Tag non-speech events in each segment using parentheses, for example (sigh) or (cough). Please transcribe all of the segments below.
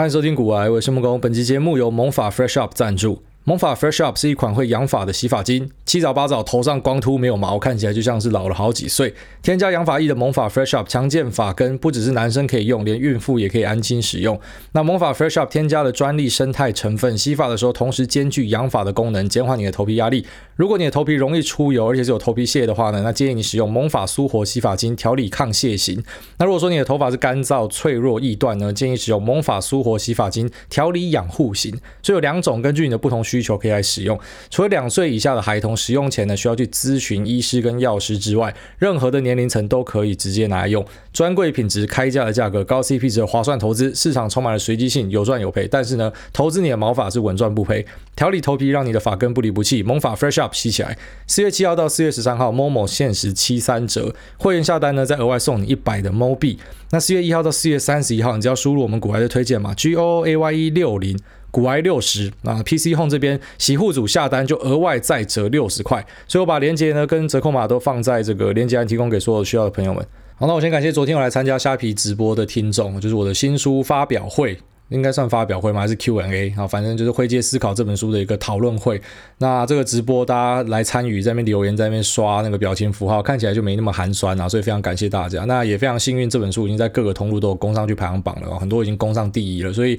欢迎收听股癌，我是木工。本期节目由萌发 Fresh Up 赞助。萌发 Fresh Up 是一款会养发的洗发精，七早八早头上光秃没有毛，看起来就像是老了好几岁。添加养发液的萌发 Fresh Up 强健发根，不只是男生可以用，连孕妇也可以安心使用。那萌发 Fresh Up 添加了专利生态成分，洗发的时候同时兼具养发的功能，减缓你的头皮压力。如果你的头皮容易出油，而且是有头皮屑的话呢，那建议你使用萌法舒活洗发精调理抗屑型。那如果说你的头发是干燥、脆弱、易断呢，建议使用萌法舒活洗发精调理养护型。所以有两种，根据你的不同需求可以来使用。除了两岁以下的孩童使用前呢，需要去咨询医师跟药师之外，任何的年龄层都可以直接拿来用。专柜品质，开价的价格，高 CP 值的划算投资。市场充满了随机性，有赚有赔。但是呢，投资你的毛发是稳赚不赔。调理头皮，让你的发根不离不弃。萌发 Fresh Up 吸起来。四月七号到四月十三号，Momo 限时七三折，会员下单呢再额外送你一百的 Mo 币。那四月一号到四月三十一号，你只要输入我们股癌的推荐码 G O O A Y E 六零。股癌六十啊，PC Home 这边洗护组下单就额外再折六十块，所以我把链接呢跟折扣码都放在这个链接栏提供给所有需要的朋友们。好，那我先感谢昨天我来参加虾皮直播的听众，就是我的新书发表会。应该算发表会吗？还是 Q&A 啊？反正就是灰阶思考这本书的一个讨论会。那这个直播大家来参与，在那边留言，在那边刷那个表情符号，看起来就没那么寒酸啊。所以非常感谢大家。那也非常幸运，这本书已经在各个通路都有攻上去排行榜了，很多已经攻上第一了。所以。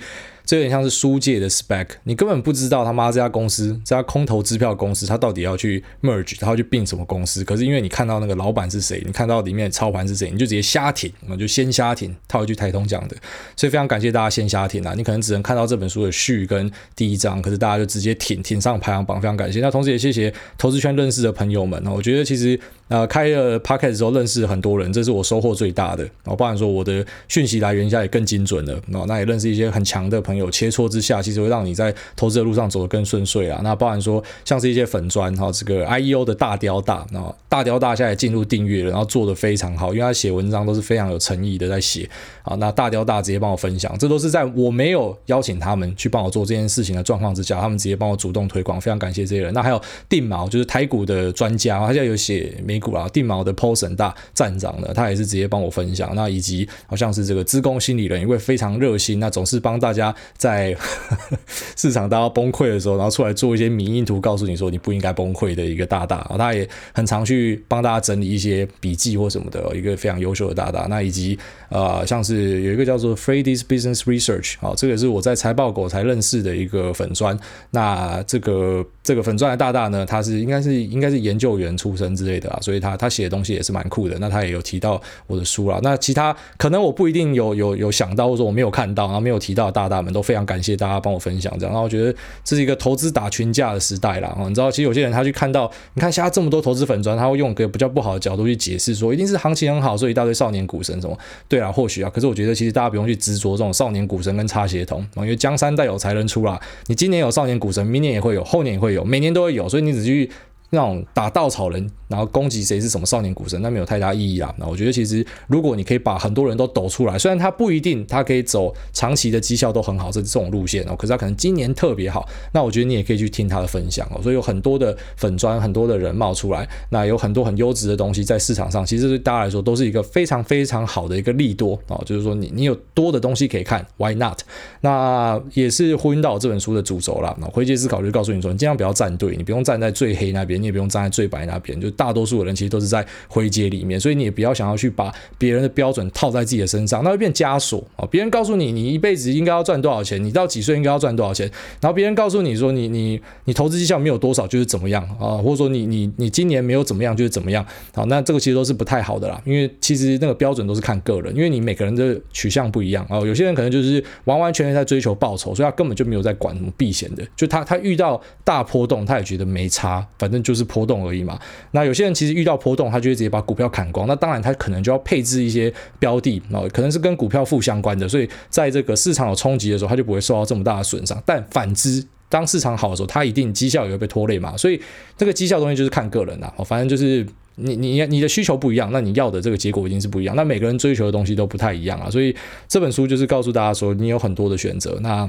这有点像是书界的 spec，你根本不知道他妈这家公司，这家空头支票公司，他到底要去 merge，他要去并什么公司？可是因为你看到那个老板是谁，你看到里面的操盘是谁，你就直接瞎挺，那就先瞎挺，套一句台通讲的，所以非常感谢大家先瞎挺啊！你可能只能看到这本书的序跟第一章，可是大家就直接挺挺上排行榜，非常感谢。那同时也谢谢投资圈认识的朋友们，我觉得其实。呃，开了 Podcast 之后认识很多人，这是我收获最大的。然后，包含说我的讯息来源现在也更精准了。那也认识一些很强的朋友，有切磋之下，其实会让你在投资的路上走得更顺遂啊。那包含说像是一些粉砖，哈，这个 IEO 的大雕大，然后大雕大现在也进入订阅了，然后做得非常好，因为他写文章都是非常有诚意的在写。啊，那大雕大直接帮我分享，这都是在我没有邀请他们去帮我做这件事情的状况之下，他们直接帮我主动推广，非常感谢这些人。那还有定锚，就是台股的专家，他现在有写美股啊，定锚的 Poison 大站长呢，他也是直接帮我分享。那以及好像是这个资工心理人，一位非常热心，那总是帮大家在 (laughs) 市场大家崩溃的时候，然后出来做一些迷因图，告诉你说你不应该崩溃的一个大大。他也很常去帮大家整理一些笔记或什么的，一个非常优秀的大大。那以及呃，像是。有一个叫做 Freddy's Business Research 啊，这个是我在财报狗才认识的一个粉专。那这个这个粉专的大大呢，他是应该是应该是研究员出身之类的啊，所以他他写的东西也是蛮酷的。那他也有提到我的书啦。那其他可能我不一定有有有想到，或者说我没有看到，然后没有提到大大们都非常感谢大家帮我分享这样。然后我觉得这是一个投资打群架的时代啦。你知道，其实有些人他去看到，你看现在这么多投资粉砖，他会用个比较不好的角度去解释说，一定是行情很好，所以一大堆少年股神什么。对啊，或许啊。可是我觉得其实大家不用去执着这种少年股神跟擦鞋童，因为江山代有才人出啦。你今年有少年股神，明年也会有，后年也会有，每年都会有，所以你只去。那种打稻草人，然后攻击谁是什么少年股神，那没有太大意义啦。那我觉得其实如果你可以把很多人都抖出来，虽然他不一定他可以走长期的绩效都很好，这这种路线哦，可是他可能今年特别好，那我觉得你也可以去听他的分享哦。所以有很多的粉专，很多的人冒出来，那有很多很优质的东西在市场上，其实对大家来说都是一个非常非常好的一个利多哦。就是说你你有多的东西可以看，Why not？那也是呼应到这本书的主轴啦。那灰阶思考就告诉你说，你尽量不要站队，你不用站在最黑那边。你也不用站在最白那边，就大多数的人其实都是在灰阶里面，所以你也不要想要去把别人的标准套在自己的身上，那会变枷锁啊！别人告诉你，你一辈子应该要赚多少钱，你到几岁应该要赚多少钱，然后别人告诉你说你，你你投资绩效没有多少就是怎么样啊，或者说你你你今年没有怎么样就是怎么样，好，那这个其实都是不太好的啦，因为其实那个标准都是看个人，因为你每个人的取向不一样啊，有些人可能就是完完全全在追求报酬，所以他根本就没有在管什么避险的，就他他遇到大波动他也觉得没差，反正就就是波动。而已嘛，那有些人其实遇到波动，他就会直接把股票砍光。那当然，他可能就要配置一些标的，啊，可能是跟股票负相关的，所以在这个市场有冲击的时候，他就不会受到这么大的损伤。但反之，当市场好的时候，他一定绩效也会被拖累嘛。所以这个绩效东西就是看个人啦，反正就是你你你的需求不一样，那你要的这个结果一定是不一样。那每个人追求的东西都不太一样啊，所以这本书就是告诉大家说，你有很多的选择。那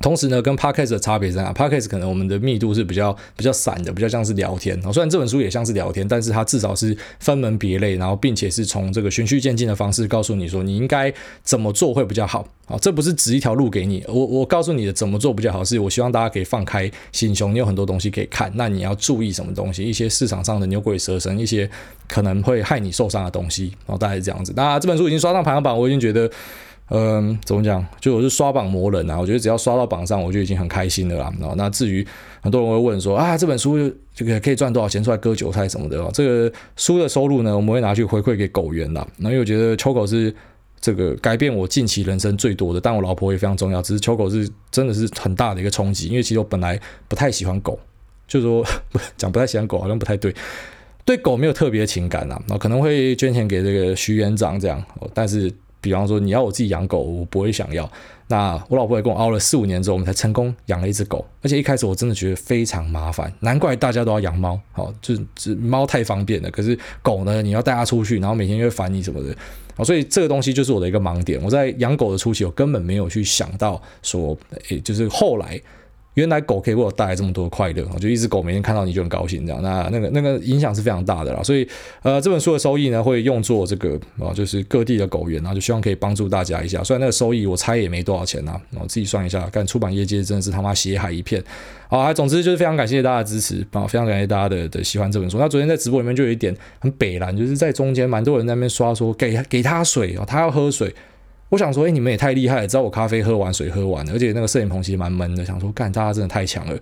同时呢，跟 Podcast 的差别在哪？Podcast 可能我们的密度是比较比较散的，比较像是聊天。虽然这本书也像是聊天，但是它至少是分门别类，然后并且是从这个循序渐进的方式告诉你说你应该怎么做会比较好。啊，这不是指一条路给你，我我告诉你的怎么做比较好，是我希望大家可以放开心胸，你有很多东西可以看，那你要注意什么东西？一些市场上的牛鬼蛇神，一些可能会害你受伤的东西。然后大概是这样子。那这本书已经刷上排行榜，我已经觉得。嗯，怎么讲？就我是刷榜魔人啊！我觉得只要刷到榜上，我就已经很开心的啦。那至于很多人会问说啊，这本书这个可以赚多少钱出来割韭菜什么的？这个书的收入呢，我们会拿去回馈给狗园啦。那因为我觉得秋狗是这个改变我近期人生最多的，但我老婆也非常重要。只是秋狗是真的是很大的一个冲击，因为其实我本来不太喜欢狗，就是说 (laughs) 讲不太喜欢狗好像不太对，对狗没有特别情感啦。那可能会捐钱给这个徐园长这样，但是。比方说，你要我自己养狗，我不会想要。那我老婆也跟我熬了四五年之后，我们才成功养了一只狗。而且一开始我真的觉得非常麻烦，难怪大家都要养猫。好，就是猫太方便了，可是狗呢，你要带它出去，然后每天又会烦你什么的。好，所以这个东西就是我的一个盲点。我在养狗的初期，我根本没有去想到说，诶，就是后来。原来狗可以为我带来这么多快乐，我就一只狗每天看到你就很高兴，这样，那那个那个影响是非常大的啦。所以，呃，这本书的收益呢，会用作这个啊，就是各地的狗园，然后就希望可以帮助大家一下。虽然那个收益我猜也没多少钱呐，我自己算一下，干出版业界真的是他妈血海一片。好，总之就是非常感谢大家的支持啊，非常感谢大家的的喜欢这本书。那昨天在直播里面就有一点很北烂，就是在中间蛮多人在那边刷说给给他水啊，他要喝水。我想说，哎，你们也太厉害了，知道我咖啡喝完，水喝完了，而且那个摄影棚其实蛮闷的。想说，干，大家真的太强了。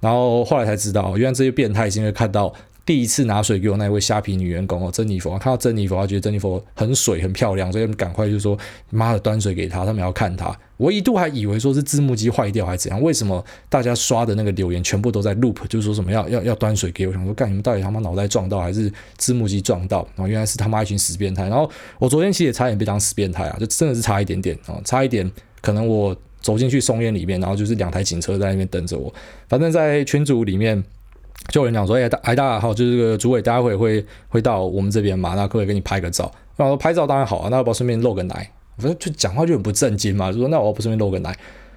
然后后来才知道，原来这些变态是因为看到。第一次拿水给我那位虾皮女员工哦，珍妮佛，看到珍妮佛，她觉得珍妮佛很水很漂亮，所以赶快就说妈的端水给他，他们要看他。我一度还以为说是字幕机坏掉还是怎样，为什么大家刷的那个留言全部都在 loop，就是说什么要要要端水给我，想说干你们到底他妈脑袋撞到还是字幕机撞到？然后原来是他妈一群死变态。然后我昨天其实也差点被当死变态啊，就真的是差一点点啊，差一点可能我走进去松烟里面，然后就是两台警车在那边等着我。反正在群组里面。就有人讲说，哎，大哎大好，就是这个主委，待会会会到我们这边嘛，那可不可以给你拍个照？然后说拍照当然好啊，那要不要顺便露个奶？反正就讲话就很不正经嘛，就说那我要不顺便露个奶？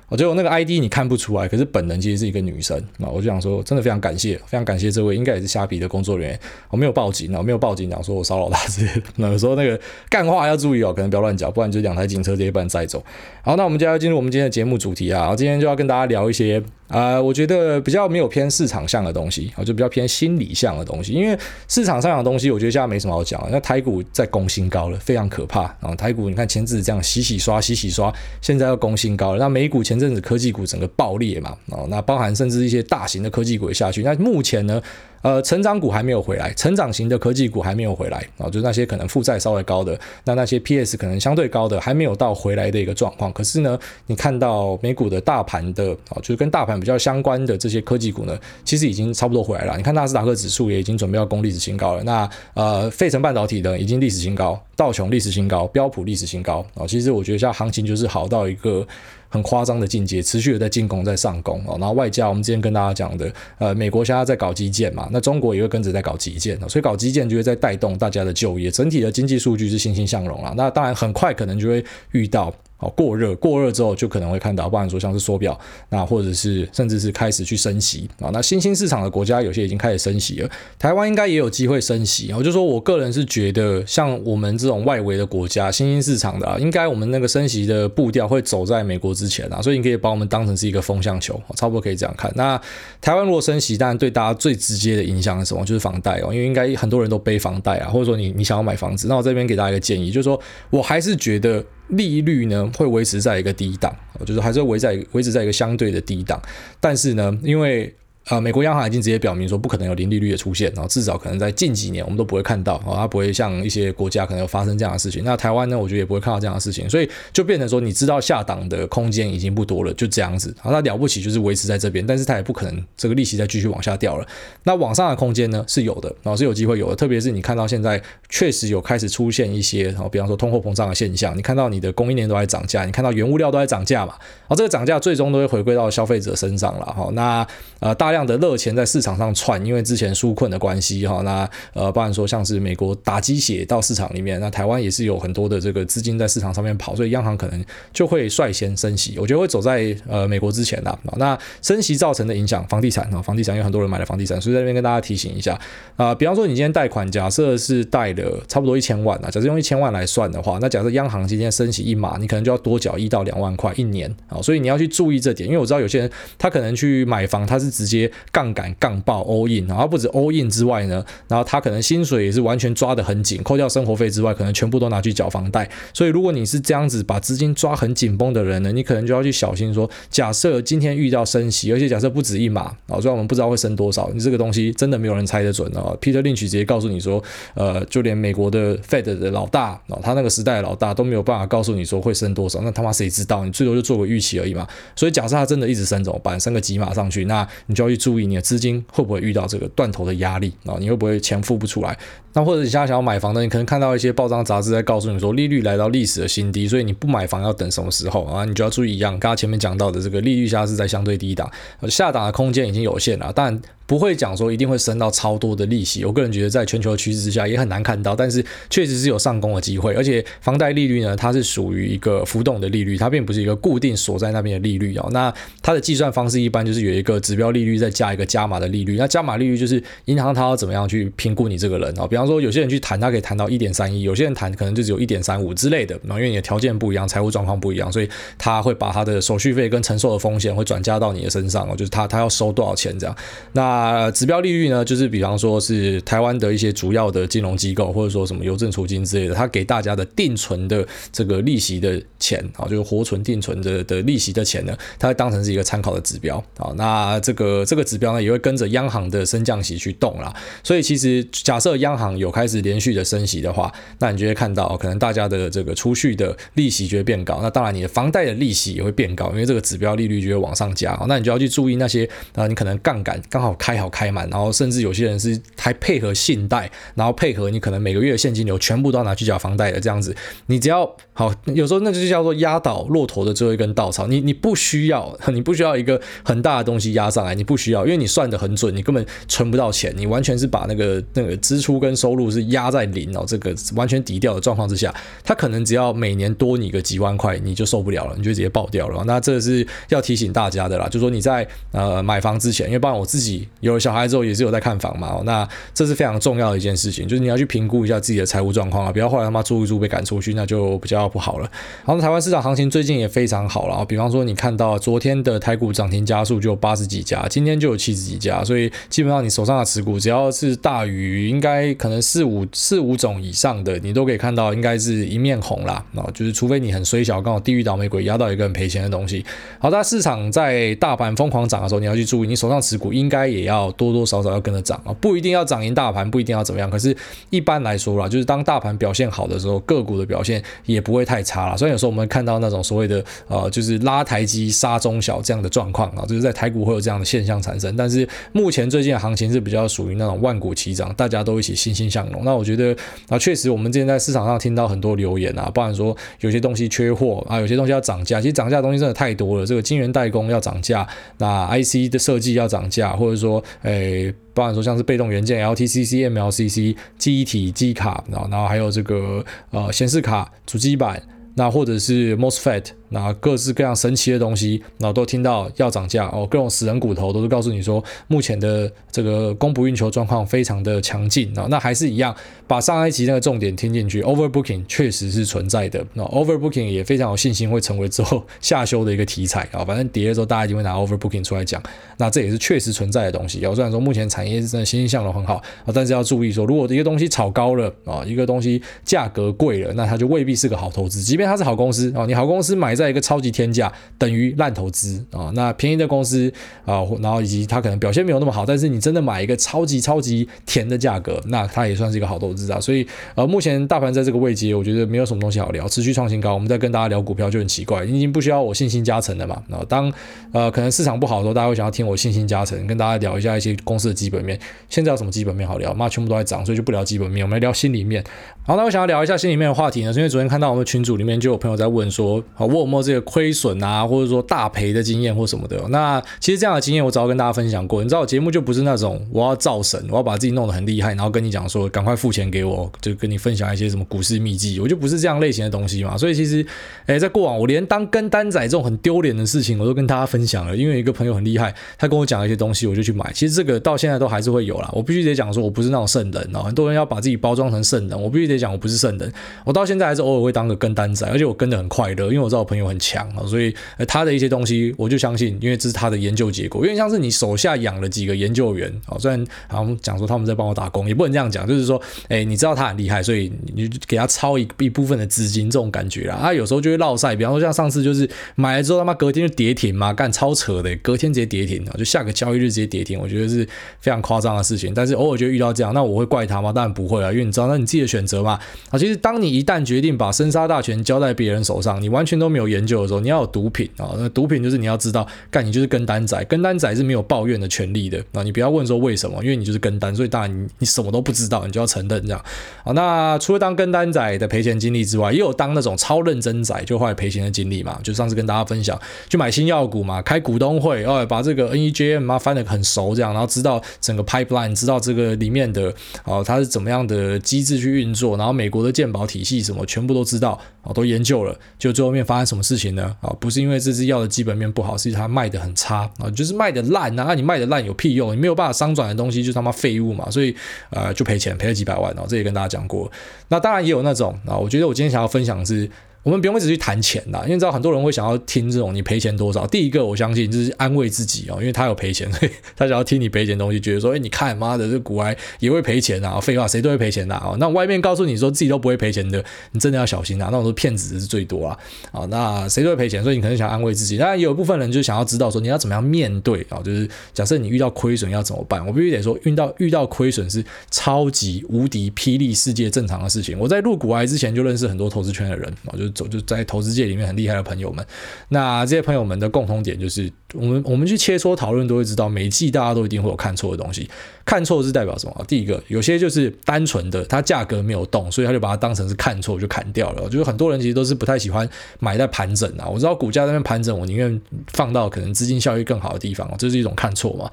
我觉得我那个 ID 你看不出来，可是本人其实是一个女生。那我就想说，真的非常感谢，非常感谢这位，应该也是虾皮的工作人员。我没有报警，我没有报警讲说我骚扰他之类的。(laughs) 那有时候那个干话要注意哦，可能不要乱讲，不然就两台警车直接把你载走。好，那我们接下来进入我们今天的节目主题啊，今天就要跟大家聊一些。啊、呃，我觉得比较没有偏市场向的东西啊，就比较偏心理向的东西。因为市场上的东西，我觉得现在没什么好讲。那台股在攻新高了，非常可怕。啊台股，你看前阵子这样洗洗刷、洗洗刷，现在要攻新高了。那美股前阵子科技股整个爆裂嘛，啊，那包含甚至一些大型的科技股也下去。那目前呢？呃，成长股还没有回来，成长型的科技股还没有回来啊，就是那些可能负债稍微高的，那那些 PS 可能相对高的，还没有到回来的一个状况。可是呢，你看到美股的大盘的啊，就是跟大盘比较相关的这些科技股呢，其实已经差不多回来了。你看纳斯达克指数也已经准备要攻历史新高了。那呃，费城半导体的已经历史新高，道琼历史新高，标普历史新高啊。其实我觉得现在行情就是好到一个。很夸张的境界，持续的在进攻，在上攻哦。然后外加我们之前跟大家讲的，呃，美国现在在搞基建嘛，那中国也会跟着在搞基建，所以搞基建就会在带动大家的就业，整体的经济数据是欣欣向荣啊。那当然很快可能就会遇到。哦，过热，过热之后就可能会看到，不然说像是缩表，那或者是甚至是开始去升息啊。那新兴市场的国家有些已经开始升息了，台湾应该也有机会升息。我就说我个人是觉得，像我们这种外围的国家，新兴市场的啊，应该我们那个升息的步调会走在美国之前啊，所以你可以把我们当成是一个风向球，差不多可以这样看。那台湾如果升息，当然对大家最直接的影响是什么？就是房贷哦，因为应该很多人都背房贷啊，或者说你你想要买房子，那我这边给大家一个建议，就是说我还是觉得。利率呢会维持在一个低档，就是还是维在维持在一个相对的低档，但是呢，因为啊，美国央行已经直接表明说不可能有零利率的出现，然后至少可能在近几年我们都不会看到，啊，它不会像一些国家可能有发生这样的事情。那台湾呢，我觉得也不会看到这样的事情，所以就变成说，你知道下档的空间已经不多了，就这样子。啊，那了不起就是维持在这边，但是它也不可能这个利息再继续往下掉了。那往上的空间呢是有的，然后是有机会有的，特别是你看到现在确实有开始出现一些，然后比方说通货膨胀的现象，你看到你的供应链都在涨价，你看到原物料都在涨价嘛，然后这个涨价最终都会回归到消费者身上了。哈，那呃大量。量的热钱在市场上窜，因为之前纾困的关系哈，那呃，包含说像是美国打鸡血到市场里面，那台湾也是有很多的这个资金在市场上面跑，所以央行可能就会率先升息，我觉得会走在呃美国之前的。那升息造成的影响，房地产啊，房地产有很多人买了房地产，所以在这边跟大家提醒一下啊，比方说你今天贷款，假设是贷了差不多一千万啊，假设用一千万来算的话，那假设央行今天升息一码，你可能就要多缴一到两万块一年啊，所以你要去注意这点，因为我知道有些人他可能去买房，他是直接杠杆杠爆 all in，然后不止 all in 之外呢，然后他可能薪水也是完全抓得很紧，扣掉生活费之外，可能全部都拿去缴房贷，所以如果你是这样子把资金抓很紧绷的人呢，你可能就要去小心说，假设今天遇到升息，而且假设不止一码啊，虽然我们不知道会升多少，你这个东西真的没有人猜得准啊。Peter Lynch 直接告诉你说，呃，就连美国的 Fed 的老大啊，他那个时代的老大都没有办法告诉你说会升多少，那他妈谁知道？你最多就做个预期而已嘛。所以假设他真的一直升怎么办？升个几码上去，那你就去注意你的资金会不会遇到这个断头的压力啊？你会不会钱付不出来？那或者你现在想要买房的，你可能看到一些报章杂志在告诉你说利率来到历史的新低，所以你不买房要等什么时候啊？你就要注意一样，刚刚前面讲到的这个利率下是在相对低档，下档的空间已经有限了，但。不会讲说一定会升到超多的利息，我个人觉得在全球趋势之下也很难看到，但是确实是有上攻的机会，而且房贷利率呢，它是属于一个浮动的利率，它并不是一个固定锁在那边的利率哦。那它的计算方式一般就是有一个指标利率再加一个加码的利率，那加码利率就是银行它要怎么样去评估你这个人哦。比方说有些人去谈，他可以谈到一点三一，有些人谈可能就只有一点三五之类的，因为你的条件不一样，财务状况不一样，所以他会把他的手续费跟承受的风险会转嫁到你的身上哦，就是他他要收多少钱这样。那啊指标利率。呢，就是比方说是台湾的一些主要的金融机构，或者说什么邮政储金之类的，他给大家的定存的这个利息的钱啊，就是活存定存的的利息的钱呢，它当成是一个参考的指标啊。那这个这个指标呢，也会跟着央行的升降息去动啦。所以其实假设央行有开始连续的升息的话，那你就会看到可能大家的这个储蓄的利息就会变高。那当然你的房贷的利息也会变高，因为这个指标利率就会往上加。那你就要去注意那些啊，你可能杠杆刚好开开好开满，然后。甚至有些人是还配合信贷，然后配合你可能每个月的现金流全部都要拿去缴房贷的这样子，你只要好，有时候那就叫做压倒骆驼的最后一根稻草。你你不需要，你不需要一个很大的东西压上来，你不需要，因为你算得很准，你根本存不到钱，你完全是把那个那个支出跟收入是压在零哦，这个完全抵掉的状况之下，他可能只要每年多你个几万块，你就受不了了，你就直接爆掉了。那这是要提醒大家的啦，就说你在呃买房之前，因为不然我自己有了小孩之后也。是有在看房嘛，那这是非常重要的一件事情，就是你要去评估一下自己的财务状况啊，不要后来他妈租一租被赶出去，那就比较不好了。然后台湾市场行情最近也非常好了，比方说你看到昨天的台股涨停家数就有八十几家，今天就有七十几家，所以基本上你手上的持股只要是大于应该可能四五四五种以上的，你都可以看到应该是一面红啦。啊，就是除非你很衰小，刚好地狱倒霉鬼压到一个很赔钱的东西。好，在市场在大盘疯狂涨的时候，你要去注意，你手上持股应该也要多多少少。要跟着涨啊，不一定要涨赢大盘，不一定要怎么样。可是，一般来说啦，就是当大盘表现好的时候，个股的表现也不会太差了。所以有时候我们看到那种所谓的呃，就是拉台积杀中小这样的状况啊，就是在台股会有这样的现象产生。但是目前最近的行情是比较属于那种万股齐涨，大家都一起欣欣向荣。那我觉得啊，确实我们之前在市场上听到很多留言啊，包含说有些东西缺货啊，有些东西要涨价。其实涨价的东西真的太多了，这个晶圆代工要涨价，那 IC 的设计要涨价，或者说诶。包含说像是被动元件、LTCC、MLCC、记忆体、记忆卡，然后然后还有这个呃显示卡、主机板，那或者是 MOSFET。那各式各样神奇的东西，然后都听到要涨价哦，各种死人骨头都是告诉你说，目前的这个供不应求状况非常的强劲啊。那还是一样，把上一集那个重点听进去，overbooking 确实是存在的。那 overbooking 也非常有信心会成为之后下修的一个题材啊。反正跌的时候大家一定会拿 overbooking 出来讲，那这也是确实存在的东西。虽然说目前产业是真的欣欣向荣很好啊，但是要注意说，如果一个东西炒高了啊，一个东西价格贵了，那它就未必是个好投资。即便它是好公司啊，你好公司买。在一个超级天价等于烂投资啊，那便宜的公司啊，然后以及它可能表现没有那么好，但是你真的买一个超级超级甜的价格，那它也算是一个好投资啊。所以呃，目前大盘在这个位阶，我觉得没有什么东西好聊，持续创新高。我们再跟大家聊股票就很奇怪，已经不需要我信心加成了嘛。然后当呃可能市场不好的时候，大家会想要听我信心加成，跟大家聊一下一些公司的基本面。现在有什么基本面好聊？妈，全部都在涨，所以就不聊基本面，我们来聊心里面。好，那我想要聊一下心里面的话题呢，是因为昨天看到我们群组里面就有朋友在问说，啊，我有没这个亏损啊，或者说大赔的经验或什么的？那其实这样的经验我早跟大家分享过。你知道我节目就不是那种我要造神，我要把自己弄得很厉害，然后跟你讲说赶快付钱给我，就跟你分享一些什么股市秘籍，我就不是这样类型的东西嘛。所以其实，诶，在过往我连当跟单仔这种很丢脸的事情，我都跟大家分享了。因为一个朋友很厉害，他跟我讲一些东西，我就去买。其实这个到现在都还是会有啦。我必须得讲说，我不是那种圣人哦。很多人要把自己包装成圣人，我必须得讲我不是圣人。我到现在还是偶尔会当个跟单仔，而且我跟得很快乐，因为我知道我朋友很强啊，所以他的一些东西我就相信，因为这是他的研究结果。因为像是你手下养了几个研究员啊，虽然好像讲说他们在帮我打工，也不能这样讲，就是说，哎，你知道他很厉害，所以你就给他抄一一部分的资金，这种感觉啦。他有时候就会落赛，比方说像上次就是买了之后他妈隔天就跌停嘛，干超扯的，隔天直接跌停啊，就下个交易日直接跌停，我觉得是非常夸张的事情。但是偶尔就遇到这样，那我会怪他吗？当然不会啊，因为你知道那你自己的选择嘛。啊，其实当你一旦决定把生杀大权交在别人手上，你完全都没有研究的时候，你要有毒品啊。那毒品就是你要知道，干你就是跟单仔，跟单仔是没有抱怨的权利的啊。你不要问说为什么，因为你就是跟单，所以当然你你什么都不知道，你就要承认这样。啊，那除了当跟单仔的赔钱经历之外，也有当那种超认真仔就后来赔钱的经历嘛。就上次跟大家分享，去买新药股嘛，开股东会，哦，把这个 NEJM 嘛翻得很熟这样，然后知道整个 pipeline，知道这个里面的哦它是怎么样的机制去运作，然后美国的鉴保体系什么全部都知道。啊，都研究了，就最后面发生什么事情呢？啊，不是因为这支药的基本面不好，是它卖的很差啊，就是卖的烂啊。你卖的烂有屁用？你没有办法商转的东西，就他妈废物嘛。所以呃，就赔钱，赔了几百万然后。这也跟大家讲过。那当然也有那种啊，我觉得我今天想要分享的是。我们不用一直去谈钱啦，因为知道很多人会想要听这种你赔钱多少。第一个，我相信就是安慰自己哦，因为他有赔钱，(laughs) 所以他想要听你赔钱东西，觉得说，哎，你看妈的，这股癌也会赔钱啊！废话，谁都会赔钱的啊！那外面告诉你说自己都不会赔钱的，你真的要小心啊！那种都骗子是最多啊！啊，那谁都会赔钱，所以你可能想安慰自己。当然，有一部分人就想要知道说你要怎么样面对啊，就是假设你遇到亏损要怎么办？我必须得说，遇到遇到亏损是超级无敌霹雳世界正常的事情。我在入股癌之前就认识很多投资圈的人啊，就是走就在投资。界里面很厉害的朋友们，那这些朋友们的共同点就是，我们我们去切磋讨论都会知道，每一季大家都一定会有看错的东西。看错是代表什么？第一个，有些就是单纯的，它价格没有动，所以他就把它当成是看错就砍掉了。就是很多人其实都是不太喜欢买在盘整啊。我知道股价在那边盘整，我宁愿放到可能资金效益更好的地方，这是一种看错嘛。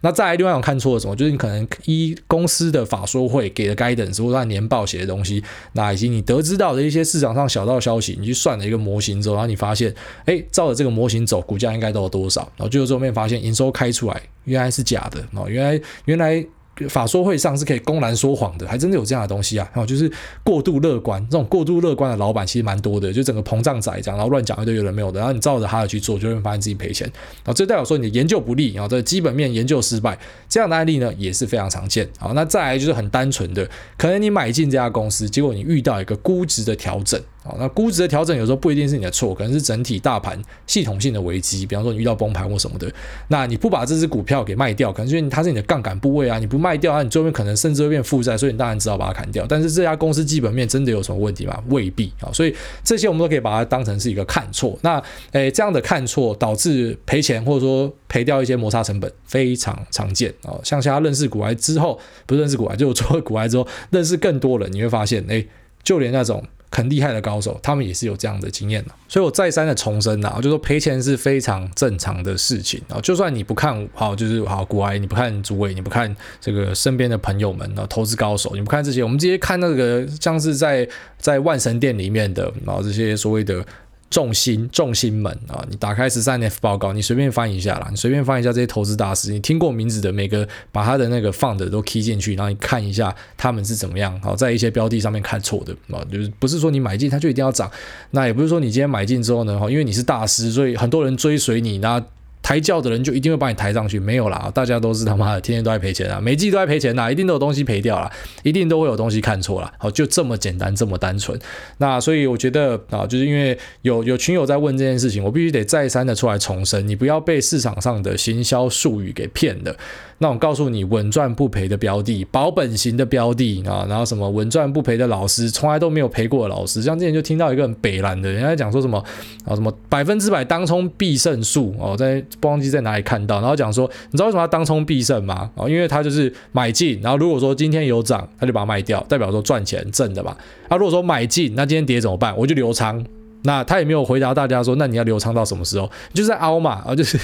那再来另外一种看错的什么？就是你可能依公司的法说会给的 guidance 或者年报写的东西，那以及你得知到的一些市场上小道消息，你去算了一个模型之后，然后你发现，哎，照着这个模型走，股价应该都有多少？然后最后最后面发现营收开出来原来是假的哦，原来原来。法说会上是可以公然说谎的，还真的有这样的东西啊！然后就是过度乐观，这种过度乐观的老板其实蛮多的，就整个膨胀仔这样，然后乱讲一堆有的没有的，然后你照着他的去做，就会发现自己赔钱。然后这代表说你的研究不利，然后这基本面研究失败，这样的案例呢也是非常常见。好，那再来就是很单纯的，可能你买进这家公司，结果你遇到一个估值的调整。好，那估值的调整有时候不一定是你的错，可能是整体大盘系统性的危机，比方说你遇到崩盘或什么的，那你不把这只股票给卖掉，可能因为它是你的杠杆部位啊，你不卖掉啊，你最后可能甚至会变负债，所以你当然只好把它砍掉。但是这家公司基本面真的有什么问题吗？未必啊，所以这些我们都可以把它当成是一个看错。那诶，这样的看错导致赔钱或者说赔掉一些摩擦成本，非常常见啊。像他认识股癌之后，不是认识股癌，就做了股癌之后，认识更多人，你会发现，诶，就连那种。很厉害的高手，他们也是有这样的经验的，所以我再三的重申呐，就说赔钱是非常正常的事情啊。就算你不看好，就是好股癌，你不看诸位，你不看这个身边的朋友们啊，投资高手，你不看这些，我们直接看那个像是在在万神殿里面的啊这些所谓的。重心，重心们啊，你打开十三 F 报告，你随便翻一下啦，你随便翻一下这些投资大师，你听过名字的每个，把他的那个放的都踢进去，然后你看一下他们是怎么样，好，在一些标的上面看错的啊，就是不是说你买进它就一定要涨，那也不是说你今天买进之后呢，因为你是大师，所以很多人追随你，那。抬轿的人就一定会把你抬上去，没有啦，大家都是他妈的天天都在赔钱啊，每季都在赔钱呐，一定都有东西赔掉了，一定都会有东西看错了，好，就这么简单，这么单纯。那所以我觉得啊，就是因为有有群友在问这件事情，我必须得再三的出来重申，你不要被市场上的行销术语给骗了。那我告诉你，稳赚不赔的标的，保本型的标的啊，然后什么稳赚不赔的老师，从来都没有赔过的老师。像之前就听到一个很北蓝的人家讲说什么啊，什么百分之百当冲必胜术哦，在不忘记在哪里看到，然后讲说，你知道为什么他当冲必胜吗？哦，因为他就是买进，然后如果说今天有涨，他就把它卖掉，代表说赚钱挣的嘛。啊，如果说买进，那今天跌怎么办？我就留仓。那他也没有回答大家说，那你要留仓到什么时候？就是在凹嘛，(laughs) 啊，就是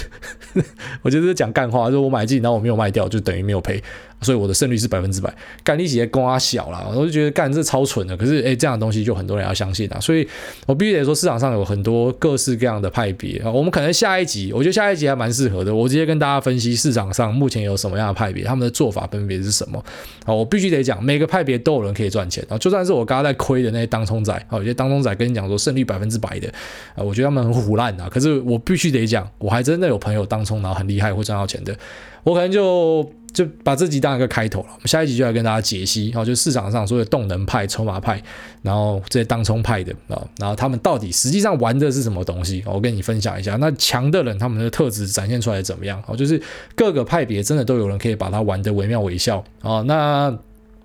我觉得是讲干话，就我买进，然后我没有卖掉，就等于没有赔。所以我的胜率是百分之百，干利息也跟他小了，我就觉得干这超蠢的。可是诶、这样的东西就很多人要相信啊，所以我必须得说，市场上有很多各式各样的派别啊。我们可能下一集，我觉得下一集还蛮适合的，我直接跟大家分析市场上目前有什么样的派别，他们的做法分别是什么啊。我必须得讲，每个派别都有人可以赚钱啊，就算是我刚刚在亏的那些当冲仔啊，有些当冲仔跟你讲说胜率百分分之百的啊，我觉得他们很唬烂啊。可是我必须得讲，我还真的有朋友当冲然后很厉害，会赚到钱的，我可能就。就把这集当一个开头了，我们下一集就来跟大家解析，然后就市场上所有动能派、筹码派，然后这些当冲派的啊，然后他们到底实际上玩的是什么东西？我跟你分享一下。那强的人他们的特质展现出来怎么样？哦，就是各个派别真的都有人可以把它玩得惟妙惟肖啊。那。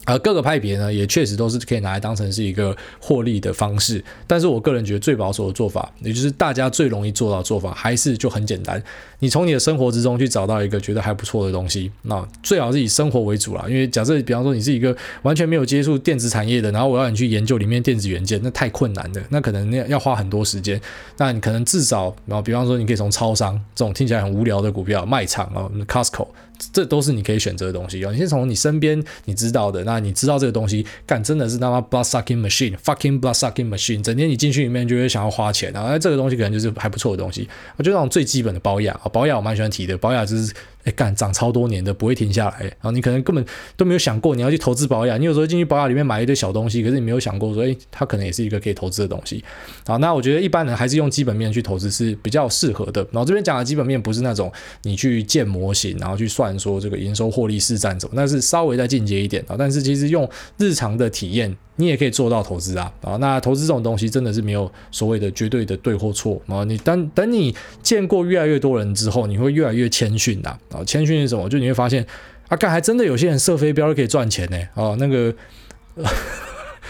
而各个派别呢，也确实都是可以拿来当成是一个获利的方式。但是我个人觉得最保守的做法，也就是大家最容易做到做法，还是就很简单。你从你的生活之中去找到一个觉得还不错的东西，那最好是以生活为主啦。因为假设比方说你是一个完全没有接触电子产业的，然后我要你去研究里面电子元件，那太困难的，那可能要要花很多时间。那你可能至少，然后比方说你可以从超商这种听起来很无聊的股票，卖场啊，Costco。这都是你可以选择的东西哦。你先从你身边你知道的，那那你知道这个东西，干真的是他妈 blood sucking machine，fucking blood sucking machine，整天你进去里面就会想要花钱啊。那这个东西可能就是还不错的东西。我觉得那种最基本的保养啊，保养我蛮喜欢提的，保养就是。哎，干涨超多年的不会停下来，然后你可能根本都没有想过你要去投资保养，你有时候进去保养里面买一堆小东西，可是你没有想过说，哎，它可能也是一个可以投资的东西。好，那我觉得一般人还是用基本面去投资是比较适合的。然后这边讲的基本面不是那种你去建模型，然后去算说这个营收获利市占怎么，那是稍微再进阶一点啊。但是其实用日常的体验。你也可以做到投资啊啊！那投资这种东西真的是没有所谓的绝对的对或错啊！你等等你见过越来越多人之后，你会越来越谦逊的啊！谦逊是什么？就你会发现啊，干还真的有些人射飞镖可以赚钱呢啊！那个。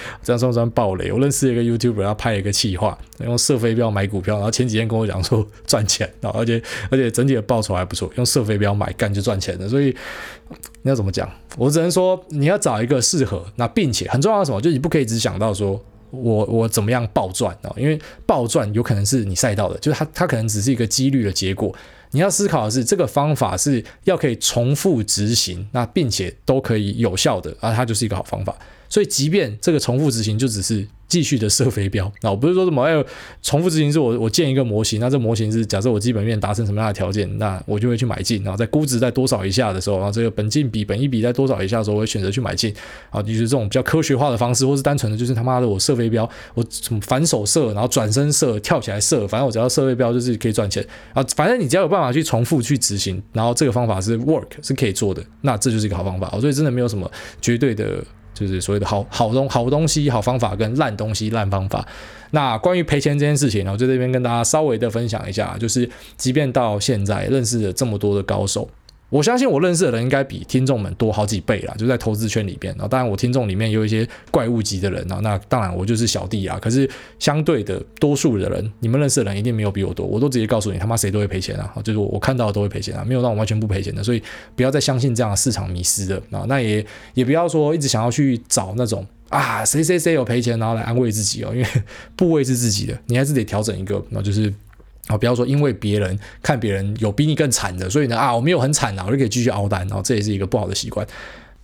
(laughs) 这样算不算暴雷？我认识一个 YouTuber，他拍一个企划，用射飞镖买股票，然后前几天跟我讲说赚钱，然后而且 (laughs) 而且整体的报酬还不错，用射飞镖买干就赚钱了。所以你要怎么讲？我只能说你要找一个适合，那并且很重要的什么，就是你不可以只想到说我我怎么样暴赚啊，因为暴赚有可能是你赛道的，就是它它可能只是一个几率的结果。你要思考的是这个方法是要可以重复执行，那并且都可以有效的，啊，它就是一个好方法。所以，即便这个重复执行就只是继续的射飞镖，(laughs) 那我不是说什么哎，重复执行是我我建一个模型，那这模型是假设我基本面达成什么样的条件，那我就会去买进，然后在估值在多少以下的时候，然后这个本金比本一比在多少以下的时候，我会选择去买进，啊，就是这种比较科学化的方式，或是单纯的就是他妈的我射飞镖，我什么反手射，然后转身射，跳起来射，反正我只要射飞镖就是可以赚钱啊，反正你只要有办法去重复去执行，然后这个方法是 work 是可以做的，那这就是一个好方法，所以真的没有什么绝对的。就是所谓的好好东好东西好方法跟烂东西烂方法。那关于赔钱这件事情，我在这边跟大家稍微的分享一下，就是即便到现在认识了这么多的高手。我相信我认识的人应该比听众们多好几倍啦，就在投资圈里边。然后当然我听众里面有一些怪物级的人啊，那当然我就是小弟啊。可是相对的多数的人，你们认识的人一定没有比我多。我都直接告诉你，他妈谁都会赔钱啊！就是我看到的都会赔钱啊，没有让我完全不赔钱的。所以不要再相信这样的市场迷失的啊。那也也不要说一直想要去找那种啊谁谁谁有赔钱，然后来安慰自己哦，因为 (laughs) 部位是自己的，你还是得调整一个，那就是。啊，不要说因为别人看别人有比你更惨的，所以呢啊，我没有很惨啊，我就可以继续熬单，然后这也是一个不好的习惯。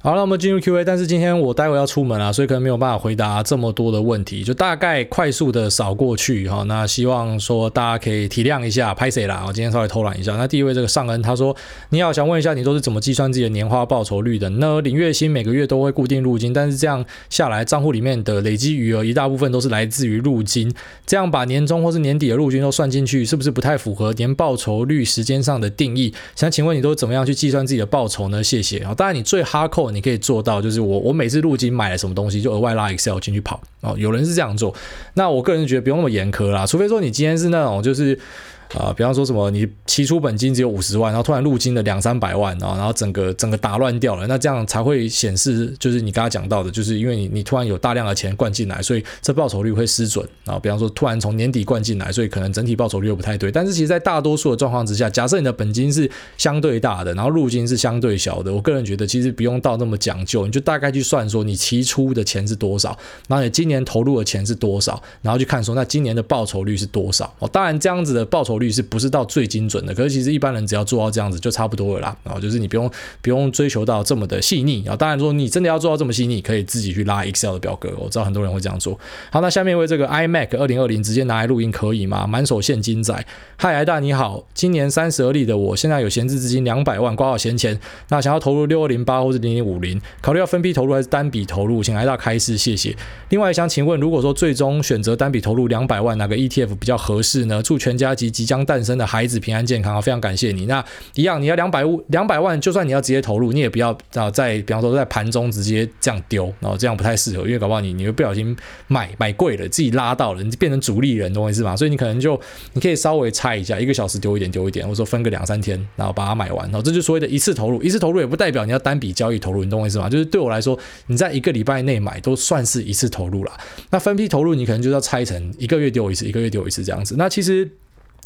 好，那我们进入 Q&A。但是今天我待会要出门啊，所以可能没有办法回答这么多的问题，就大概快速的扫过去哈。那希望说大家可以体谅一下，拍谁啦？我今天稍微偷懒一下。那第一位这个尚恩他说：“你好，想问一下，你都是怎么计算自己的年化报酬率的？那领月薪每个月都会固定入金，但是这样下来账户里面的累积余额一大部分都是来自于入金，这样把年终或是年底的入金都算进去，是不是不太符合年报酬率时间上的定义？想请问你都怎么样去计算自己的报酬呢？谢谢啊。当然你最哈扣你可以做到，就是我我每次入金买了什么东西，就额外拉 Excel 进去跑哦。有人是这样做，那我个人觉得不用那么严苛啦，除非说你今天是那种就是啊、比方说什么你期初本金只有五十万，然后突然入金了两三百万，然后然后整个整个打乱掉了，那这样才会显示就是你刚刚讲到的，就是因为你你突然有大量的钱灌进来，所以这报酬率会失准啊。比方说突然从年底灌进来，所以可能整体报酬率又不太对。但是其实，在大多数的状况之下，假设你的本金是相对大的，然后入金是相对小的，我个人觉得其实不用到那么讲究，你就大概去算说你期初的钱是多少，然后你今年投入的钱是多少，然后去看说那今年的报酬率是多少。哦，当然这样子的报酬率是不是到最精准的？可是其实一般人只要做到这样子就差不多了啦。然后就是你不用不用追求到这么的细腻啊。当然说你真的要做到这么细腻，可以自己去拉 Excel 的表格。我知道很多人会这样做。好，那下面为这个 iMac 二零二零直接拿来录音可以吗？满手现金仔。嗨，艾大你好，今年三十而立的我，现在有闲置资金两百万，挂好闲钱，那想要投入六二零八或者零零五零，考虑要分批投入还是单笔投入？请艾大开示，谢谢。另外想请问，如果说最终选择单笔投入两百万，哪个 ETF 比较合适呢？祝全家及即将诞生的孩子平安健康啊，非常感谢你。那一样，你要两百五两百万，就算你要直接投入，你也不要啊，在比方说在盘中直接这样丢，然后这样不太适合，因为搞不好你你会不小心买买贵了，自己拉到了，你变成主力人，懂我意思吗？所以你可能就你可以稍微猜一下，一个小时丢一点丢一点，或者说分个两三天，然后把它买完，然后这就所谓的一次投入。一次投入也不代表你要单笔交易投入，你懂我意思吗？就是对我来说，你在一个礼拜内买都算是一次投入了。那分批投入，你可能就要拆成一个月丢一次，一个月丢一次这样子。那其实。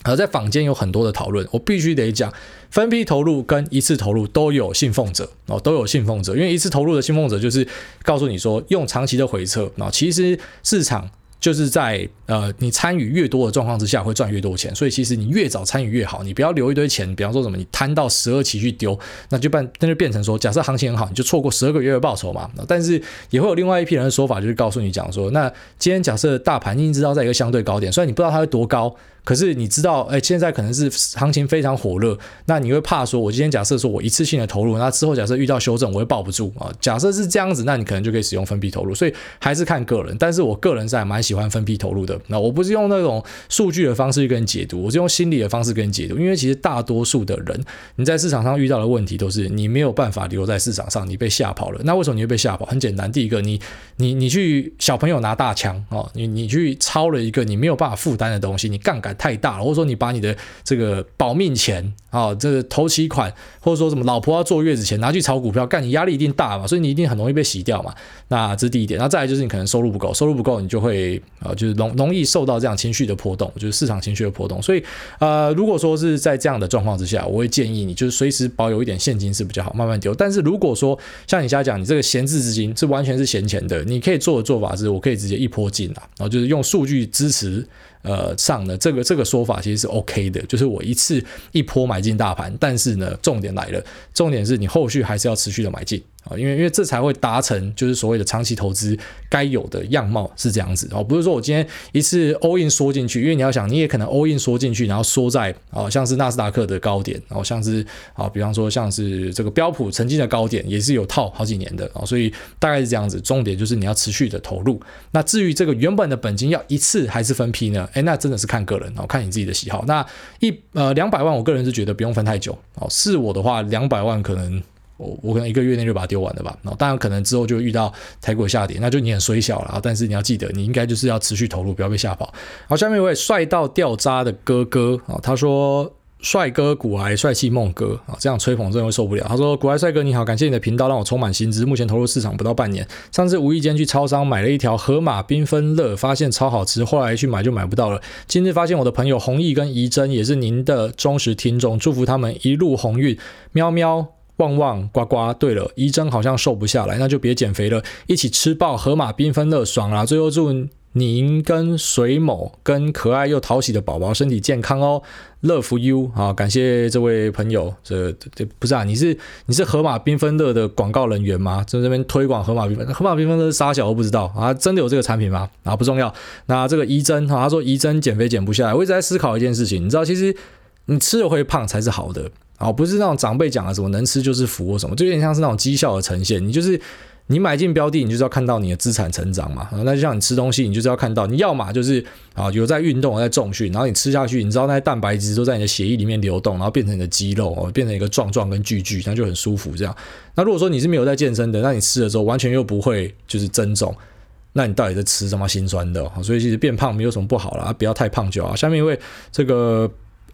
而在坊间有很多的讨论，我必须得讲，分批投入跟一次投入都有信奉者哦，都有信奉者。因为一次投入的信奉者就是告诉你说，用长期的回测，那其实市场。就是在呃，你参与越多的状况之下，会赚越多钱。所以其实你越早参与越好，你不要留一堆钱。比方说什么，你摊到十二期去丢，那就变那就变成说，假设行情很好，你就错过十二个月的报酬嘛。但是也会有另外一批人的说法，就是告诉你讲说，那今天假设大盘已经知道在一个相对高点，虽然你不知道它会多高。可是你知道，哎，现在可能是行情非常火热，那你会怕说，我今天假设说我一次性的投入，那之后假设遇到修正，我会抱不住啊。假设是这样子，那你可能就可以使用分批投入。所以还是看个人，但是我个人是还蛮喜欢分批投入的。那我不是用那种数据的方式去跟你解读，我是用心理的方式跟你解读。因为其实大多数的人，你在市场上遇到的问题都是你没有办法留在市场上，你被吓跑了。那为什么你会被吓跑？很简单，第一个，你你你去小朋友拿大枪哦，你你去抄了一个你没有办法负担的东西，(laughs) 你杠杆太大了，或者说你。把你的这个保命钱啊，这个头期款，或者说什么老婆要坐月子钱拿去炒股票，干你压力一定大嘛，所以你一定很容易被洗掉嘛。那这是第一点。那再来就是你可能收入不够，收入不够你就会啊，就是容容易受到这样情绪的波动，就是市场情绪的波动。所以呃，如果说是在这样的状况之下，我会建议你就是随时保有一点现金是比较好，慢慢丢。但是如果说像你现在讲，你这个闲置资金是完全是闲钱的，你可以做的做法是，我可以直接一波进啊，然后就是用数据支持。呃，上呢这个这个说法其实是 OK 的，就是我一次一波买进大盘，但是呢，重点来了，重点是你后续还是要持续的买进。啊，因为因为这才会达成就是所谓的长期投资该有的样貌是这样子哦，不是说我今天一次 all in 缩进去，因为你要想你也可能 all in 缩进去，然后缩在啊像是纳斯达克的高点，然后像是啊比方说像是这个标普曾经的高点也是有套好几年的啊，所以大概是这样子。重点就是你要持续的投入。那至于这个原本的本金要一次还是分批呢？诶，那真的是看个人哦，看你自己的喜好。那一呃两百万，我个人是觉得不用分太久哦。是我的话，两百万可能。我可能一个月内就把它丢完了吧，那当然可能之后就遇到台股下跌，那就你很衰小了啊。但是你要记得，你应该就是要持续投入，不要被吓跑。好，下面一位帅到掉渣的哥哥啊，他说：“帅哥股癌帅气梦哥啊，这样吹捧真的会受不了。”他说：“股癌帅哥你好，感谢你的频道让我充满新知。目前投入市场不到半年，上次无意间去超商买了一条河马缤纷乐，发现超好吃，后来去买就买不到了。今日发现我的朋友弘毅跟怡珍也是您的忠实听众，祝福他们一路鸿运。喵喵。”旺旺呱呱！对了，怡珍好像瘦不下来，那就别减肥了，一起吃爆河马缤纷乐，爽啦！最后祝您跟水某跟可爱又讨喜的宝宝身体健康哦，Love you！好，感谢这位朋友。这这不是啊？你是你是河马缤纷乐的广告人员吗？在这边推广河马缤纷，河马缤纷乐是啥小都不知道啊？真的有这个产品吗？啊，不重要。那这个怡珍哈，他说怡珍减肥减不下来，我一直在思考一件事情，你知道，其实你吃了会胖才是好的。哦，不是那种长辈讲的什么能吃就是福什么，就有点像是那种绩效的呈现。你就是你买进标的，你就是要看到你的资产成长嘛。那就像你吃东西，你就是要看到你要嘛就是啊有在运动，在重训，然后你吃下去，你知道那些蛋白质都在你的血液里面流动，然后变成你的肌肉哦，变成一个壮壮跟巨巨，那就很舒服这样。那如果说你是没有在健身的，那你吃了之后完全又不会就是增重，那你到底在吃什么心酸的？所以其实变胖没有什么不好啦，不要太胖就好。下面一位这个。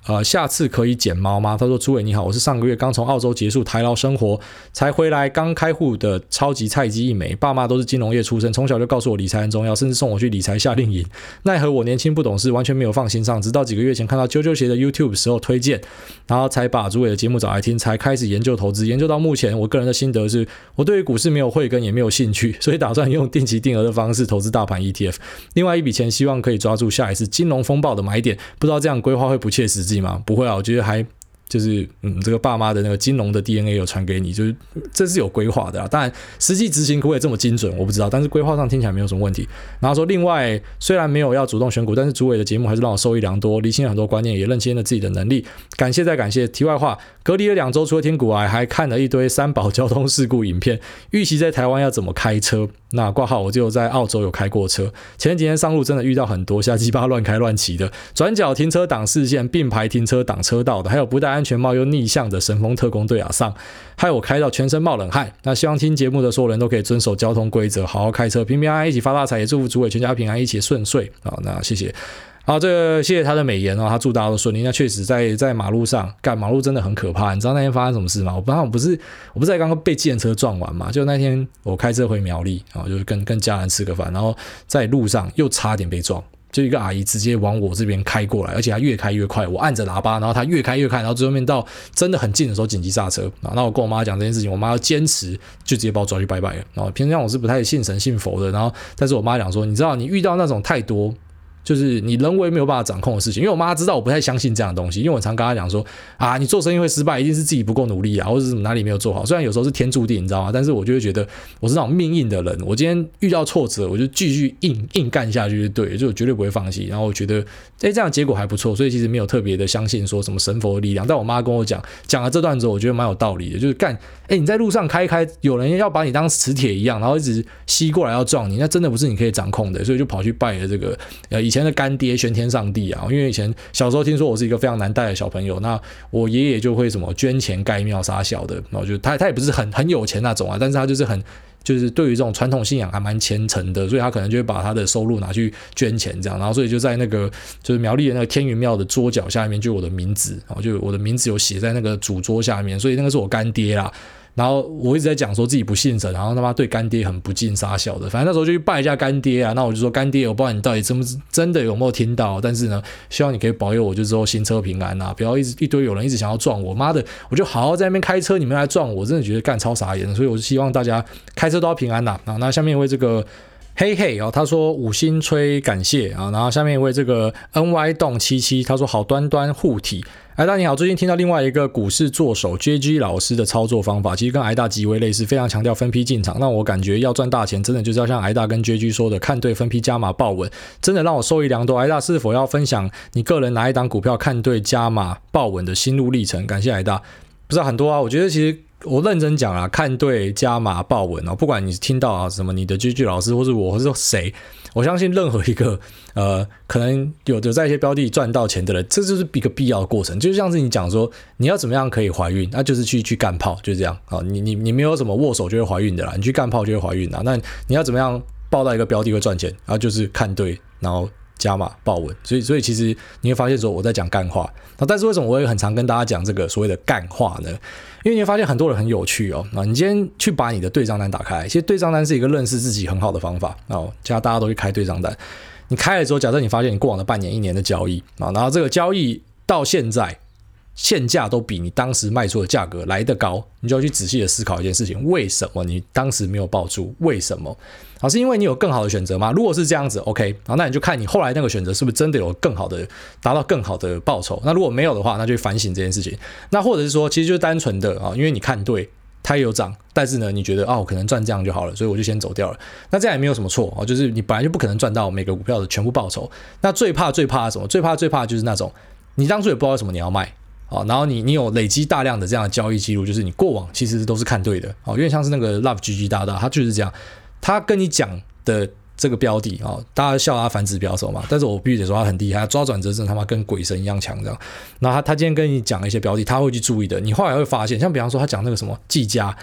呃，下次可以捡猫吗？他说：“朱伟你好，我是上个月刚从澳洲结束台劳生活才回来，刚开户的超级菜鸡一枚。爸妈都是金融业出身，从小就告诉我理财很重要，甚至送我去理财夏令营。奈何我年轻不懂事，完全没有放心上。直到几个月前看到啾啾鞋的 YouTube 时候推荐，然后才把朱伟的节目找来听，才开始研究投资。研究到目前，我个人的心得是，我对于股市没有慧根，也没有兴趣，所以打算用定期定额的方式投资大盘 ETF。另外一笔钱，希望可以抓住下一次金融风暴的买点。不知道这样规划会不切实自己吗？不会啊，我觉得还。”就是嗯，这个爸妈的那个金融的 DNA 有传给你，就是这是有规划的啊。当然，实际执行可不可以这么精准，我不知道。但是规划上听起来没有什么问题。然后说，另外虽然没有要主动选股，但是主委的节目还是让我受益良多，理清了很多观念，也认清了自己的能力。感谢再感谢。题外话，隔离了两周，除了听股癌，还看了一堆三宝交通事故影片，预习在台湾要怎么开车。那挂号，我就在澳洲有开过车。前几天上路真的遇到很多 (laughs) 瞎鸡巴乱开乱骑的，转角停车挡视线，并排停车挡车道的，还有不戴安全帽又逆向的神风特工队啊上，害我开到全身冒冷汗。那希望听节目的所有人都可以遵守交通规则，好好开车，平平安安一起发大财，也祝福主委全家平安，一起顺遂好。那谢谢。好，这个谢谢他的美言哦，他祝大家都顺利。那确实在在马路上干，马路真的很可怕。你知道那天发生什么事吗？我刚刚不是我不是在刚刚被计程车撞完嘛？就那天我开车回苗栗啊，就是跟跟家人吃个饭，然后在路上又差点被撞，就一个阿姨直接往我这边开过来，而且她越开越快，我按着喇叭，然后她越开越快，然后最后面到真的很近的时候紧急刹车啊。那我跟我妈讲这件事情，我妈要坚持就直接把我抓去拜拜了。然后平常我是不太信神信佛的，然后但是我妈讲说，你知道你遇到那种太多。就是你人为没有办法掌控的事情，因为我妈知道我不太相信这样的东西，因为我常跟她讲说啊，你做生意会失败，一定是自己不够努力啊，或者是哪里没有做好。虽然有时候是天注定，你知道吗？但是我就会觉得我是那种命硬的人，我今天遇到挫折，我就继续硬硬干下去，就对，就绝对不会放弃。然后我觉得，哎，这样结果还不错，所以其实没有特别的相信说什么神佛的力量。但我妈跟我讲讲了这段之后，我觉得蛮有道理的，就是干，哎，你在路上开开，有人要把你当磁铁一样，然后一直吸过来要撞你，那真的不是你可以掌控的，所以就跑去拜了这个呃以前前的干爹玄天上帝啊，因为以前小时候听说我是一个非常难带的小朋友，那我爷爷就会什么捐钱盖庙杀小的，然后就他他也不是很很有钱那种啊，但是他就是很就是对于这种传统信仰还蛮虔诚的，所以他可能就会把他的收入拿去捐钱这样，然后所以就在那个就是苗栗的那个天云庙的桌脚下面就我的名字，然后就我的名字有写在那个主桌下面，所以那个是我干爹啦。然后我一直在讲说自己不信神，然后他妈对干爹很不敬杀笑的，反正那时候就去拜一下干爹啊。那我就说干爹，我不知道你到底真不真的有没有听到，但是呢，希望你可以保佑我，就之后新车平安啊，不要一直一堆有人一直想要撞我，妈的，我就好好在那边开车，你们来撞我，真的觉得干超傻眼，所以我就希望大家开车都要平安呐。啊，那下面为这个嘿嘿哦，他说五星吹感谢啊，然后下面一位这个 ny 洞七七，他说好端端护体。癌大你好，最近听到另外一个股市作手 JG 老师的操作方法，其实跟癌大极为类似，非常强调分批进场。那我感觉要赚大钱，真的就是要像癌大跟 JG 说的，看对分批加码抱稳，真的让我受益良多。癌大是否要分享你个人哪一档股票看对加码抱稳的心路历程？感谢癌大。不是很多啊，我觉得其实我认真讲啊，看对加码抱稳哦，不管你听到啊什么，你的 JG 老师或是我，或是说谁。我相信任何一个 (laughs) 呃，可能有的在一些标的赚到钱的人，这就是一个必要的过程。就像是你讲说，你要怎么样可以怀孕，那就是去去干炮，就这样啊。你你你没有什么握手就会怀孕的啦，你去干炮就会怀孕啦。那你要怎么样报到一个标的会赚钱，然后就是看对，然后。加码爆稳，所以所以其实你会发现说我在讲干话，那但是为什么我也很常跟大家讲这个所谓的干话呢？因为你会发现很多人很有趣哦，啊你今天去把你的对账单打开，其实对账单是一个认识自己很好的方法哦。现在大家都去开对账单，你开了之后，假设你发现你过往的半年、一年的交易啊，然后这个交易到现在。现价都比你当时卖出的价格来得高，你就要去仔细的思考一件事情：为什么你当时没有抱住？为什么？好，是因为你有更好的选择吗？如果是这样子，OK，好，那你就看你后来那个选择是不是真的有更好的达到更好的报酬。那如果没有的话，那就反省这件事情。那或者是说，其实就是单纯的啊，因为你看对它也有涨，但是呢，你觉得哦，可能赚这样就好了，所以我就先走掉了。那这样也没有什么错啊，就是你本来就不可能赚到每个股票的全部报酬。那最怕最怕什么？最怕最怕就是那种你当初也不知道什么你要卖。好，然后你你有累积大量的这样的交易记录，就是你过往其实都是看对的，哦，有点像是那个 Love GG 大大，他就是这样，他跟你讲的这个标的啊，大家笑他反指标手嘛，但是我必须得说他很厉害，抓转折真的他妈跟鬼神一样强这样。然后他他今天跟你讲一些标的，他会去注意的，你后来会发现，像比方说他讲那个什么技嘉，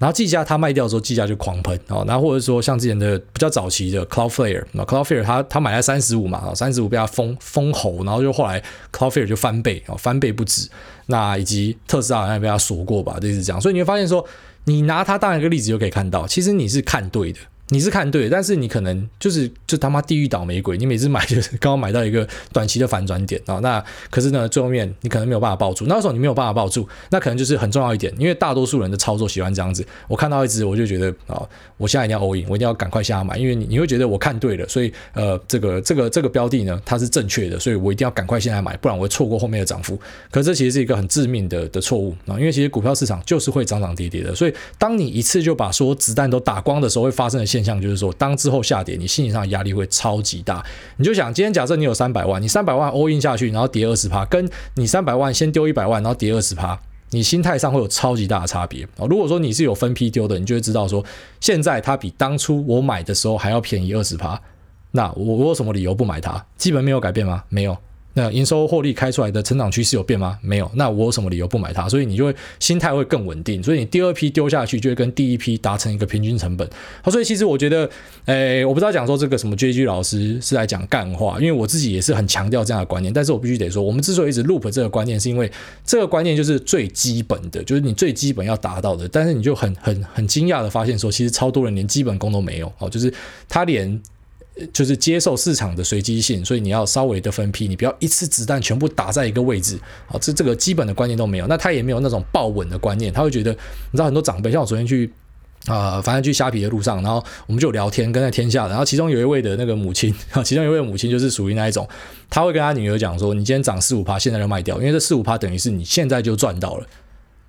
然后技嘉它卖掉的时候，技嘉就狂喷哦，然后或者说像之前的比较早期的 Cloudflare，那 Cloudflare 它它买了三十五嘛，啊三十五被它封封喉，然后就后来 Cloudflare 就翻倍哦，翻倍不止。那以及特斯拉好像也被它锁过吧，类似这样。所以你会发现说，你拿它当一个例子就可以看到，其实你是看对的。你是看对，但是你可能就是就他妈地狱倒霉鬼，你每次买就是刚好买到一个短期的反转点啊，那可是呢，最后面你可能没有办法抱住，那时候你没有办法抱住，那可能就是很重要一点，因为大多数人的操作喜欢这样子。我看到一只我就觉得啊，我现在一定要 all in，我一定要赶快下买，因为你你会觉得我看对了，所以呃，这个这个这个标的呢，它是正确的，所以我一定要赶快现在买，不然我会错过后面的涨幅。可是这其实是一个很致命的的错误啊，因为其实股票市场就是会涨涨跌跌的，所以当你一次就把所有子弹都打光的时候，会发生的现现象就是说，当之后下跌，你心理上的压力会超级大。你就想，今天假设你有三百万，你三百万 all in 下去，然后跌二十趴，跟你三百万先丢一百万，然后跌二十趴，你心态上会有超级大的差别。如果说你是有分批丢的，你就会知道说，现在它比当初我买的时候还要便宜二十趴。那我我有什么理由不买它？基本没有改变吗？没有。那营收获利开出来的成长趋势有变吗？没有。那我有什么理由不买它？所以你就会心态会更稳定。所以你第二批丢下去，就会跟第一批达成一个平均成本。好，所以其实我觉得，诶，我不知道讲说这个什么 JG 老师是来讲干话，因为我自己也是很强调这样的观念。但是我必须得说，我们之所以一直 loop 这个观念，是因为这个观念就是最基本的，就是你最基本要达到的。但是你就很很很惊讶的发现说，其实超多人连基本功都没有。哦，就是他连。就是接受市场的随机性，所以你要稍微的分批，你不要一次子弹全部打在一个位置，啊，这这个基本的观念都没有。那他也没有那种抱稳的观念，他会觉得，你知道很多长辈，像我昨天去 (laughs) 啊、反正去虾皮的路上，然后我们就聊天，跟在天下，然后其中有一位的那个母亲，其中一位母亲就是属于那一种，他会跟他女儿讲说，你今天涨四五趴，现在就卖掉，因为这四五趴等于是你现在就赚到了。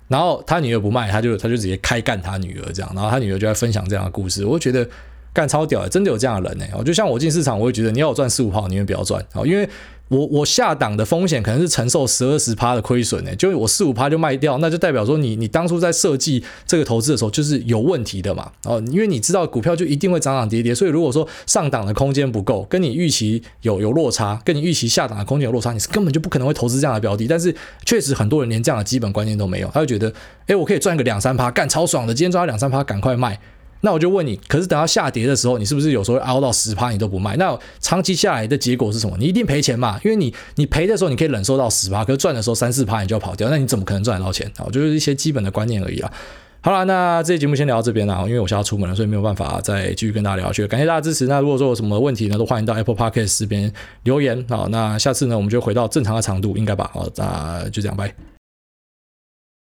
然后他女儿不卖，他就他就直接开干他女儿这样，然后他女儿就在分享这样的故事，我觉得。干超屌的，真的有这样的人呢。哦，就像我进市场，我会觉得你要我赚四五趴，你宁愿不要赚哦，因为我我下档的风险可能是承受十二十趴的亏损呢。就我四五趴就卖掉，那就代表说你你当初在设计这个投资的时候就是有问题的嘛。哦，因为你知道股票就一定会涨涨跌跌，所以如果说上档的空间不够，跟你预期有有落差，跟你预期下档的空间有落差，你是根本就不可能会投资这样的标的。但是确实很多人连这样的基本观念都没有，他就觉得，诶，我可以赚个两三趴，干超爽的，今天赚两三趴，赶快卖。那我就问你，可是等到下跌的时候，你是不是有时候会凹到十趴，你都不卖？那长期下来的结果是什么？你一定赔钱嘛，因为你你赔的时候你可以忍受到十趴，可是赚的时候三四趴你就要跑掉，那你怎么可能赚得到钱？啊，就是一些基本的观念而已啊。好了，那这期节目先聊到这边了，因为我现在要出门了，所以没有办法再继续跟大家聊下去。感谢大家支持。那如果说有什么问题呢，都欢迎到 Apple Podcast 这边留言。好，那下次呢，我们就回到正常的长度，应该吧？好，那就这样，拜。